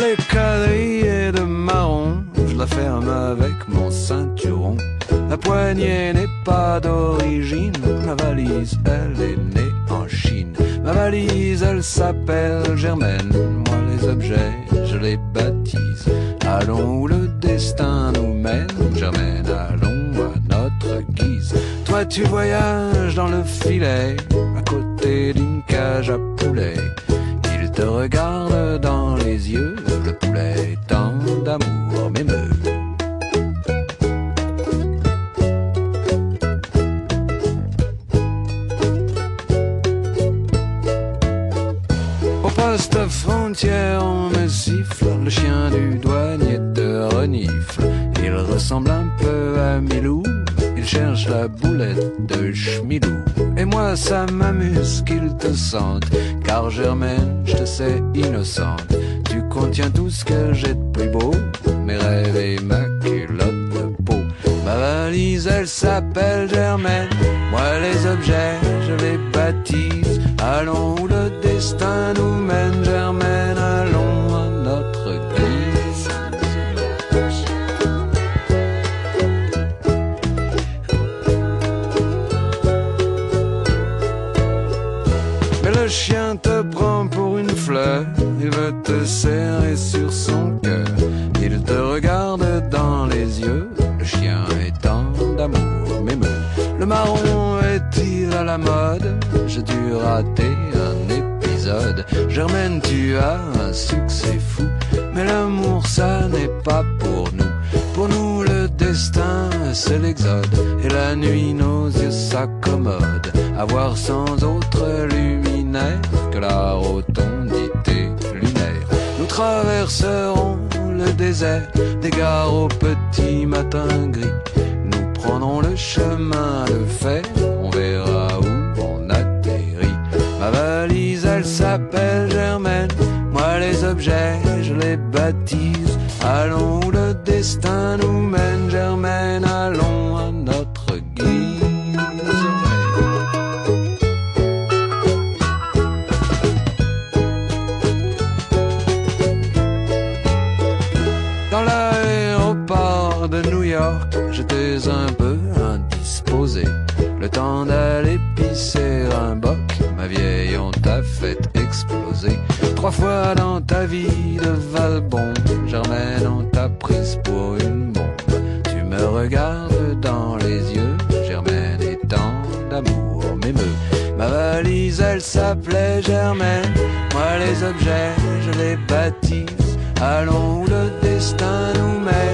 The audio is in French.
est quadrillée de marron, je la ferme avec mon ceinturon. La poignée n'est pas d'origine, ma valise, elle est née en Chine. Ma valise, elle s'appelle Germaine, moi les objets, je les baptise. Allons où le destin nous mène, Germaine, allons à notre guise. Toi tu voyages dans le filet, à côté d'une cage à poulet. Te regarde dans les yeux, le poulet tant d'amour m'émeut. Au poste frontière, on me siffle, le chien du douanier te renifle. Il ressemble un peu à Milou, il cherche la boulette de Schmilou. Et moi, ça m'amuse qu'il te sente, car Germaine, je te sais innocente. Tu contiens tout ce que j'ai de plus beau, mes rêves et ma culotte de peau. Ma valise, elle s'appelle Germaine. Chien te prend pour une fleur, il veut te serrer sur son cœur. Il te regarde dans les yeux, le chien est tant d'amour m'émeut. Le marron est-il à la mode? J'ai dû rater un épisode. Germaine, tu as un succès fou, mais l'amour ça n'est pas pour nous. Pour nous, le destin, c'est l'exode. Et la nuit, nos yeux s'accommodent. À voir sans autre que la rotondité lunaire. Nous traverserons le désert des gares au petit matin gris. Nous prendrons le chemin de fer, on verra où on atterrit. Ma valise, elle s'appelle Germaine. Moi, les objets, je les baptise. Allons où le destin nous mène, j'étais un peu indisposé. Le temps d'aller pisser un boc, ma vieille, on t'a fait exploser. Trois fois dans ta vie de Valbon, Germaine, on t'a prise pour une bombe. Tu me regardes dans les yeux, Germaine, et tant d'amour m'émeut. Ma valise, elle s'appelait Germaine. Moi, les objets, je les baptise. Allons le destin nous mène?